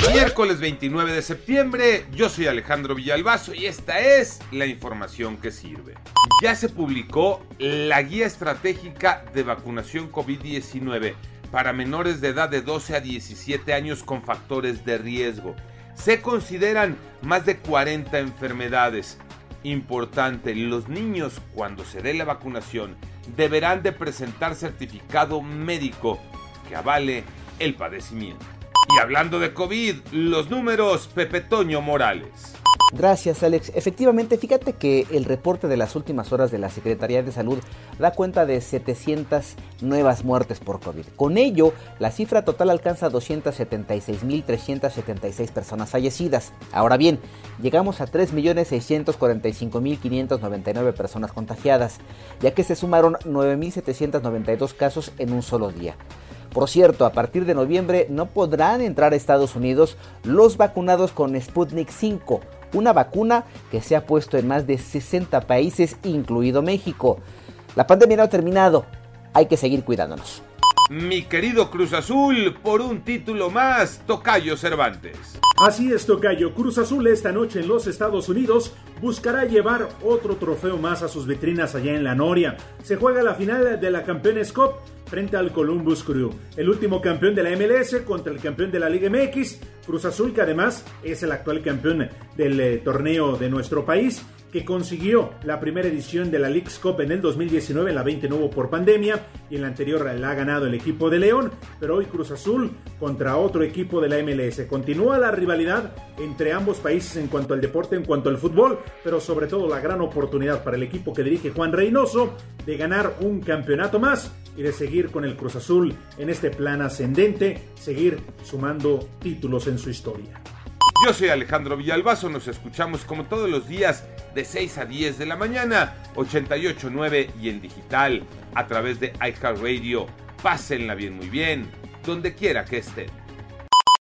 Miércoles 29 de septiembre, yo soy Alejandro Villalbazo y esta es la información que sirve. Ya se publicó la guía estratégica de vacunación COVID-19 para menores de edad de 12 a 17 años con factores de riesgo. Se consideran más de 40 enfermedades. Importante, los niños cuando se dé la vacunación deberán de presentar certificado médico que avale el padecimiento. Y hablando de COVID, los números Pepe Toño Morales. Gracias, Alex. Efectivamente, fíjate que el reporte de las últimas horas de la Secretaría de Salud da cuenta de 700 nuevas muertes por COVID. Con ello, la cifra total alcanza 276.376 personas fallecidas. Ahora bien, llegamos a 3.645.599 personas contagiadas, ya que se sumaron 9.792 casos en un solo día. Por cierto, a partir de noviembre no podrán entrar a Estados Unidos los vacunados con Sputnik 5, una vacuna que se ha puesto en más de 60 países, incluido México. La pandemia no ha terminado, hay que seguir cuidándonos. Mi querido Cruz Azul, por un título más, Tocayo Cervantes. Así es, Tocayo. Cruz Azul esta noche en los Estados Unidos buscará llevar otro trofeo más a sus vitrinas allá en la Noria. Se juega la final de la Campeones Cup frente al Columbus Crew. El último campeón de la MLS contra el campeón de la Liga MX, Cruz Azul, que además es el actual campeón del eh, torneo de nuestro país que consiguió la primera edición de la League's Cup en el 2019, la 20 no por pandemia, y en la anterior la ha ganado el equipo de León, pero hoy Cruz Azul contra otro equipo de la MLS. Continúa la rivalidad entre ambos países en cuanto al deporte, en cuanto al fútbol, pero sobre todo la gran oportunidad para el equipo que dirige Juan Reynoso de ganar un campeonato más y de seguir con el Cruz Azul en este plan ascendente, seguir sumando títulos en su historia. Yo soy Alejandro Villalbazo, nos escuchamos como todos los días de 6 a 10 de la mañana, 88.9 y en digital a través de iHeartRadio. Pásenla bien, muy bien, donde quiera que estén.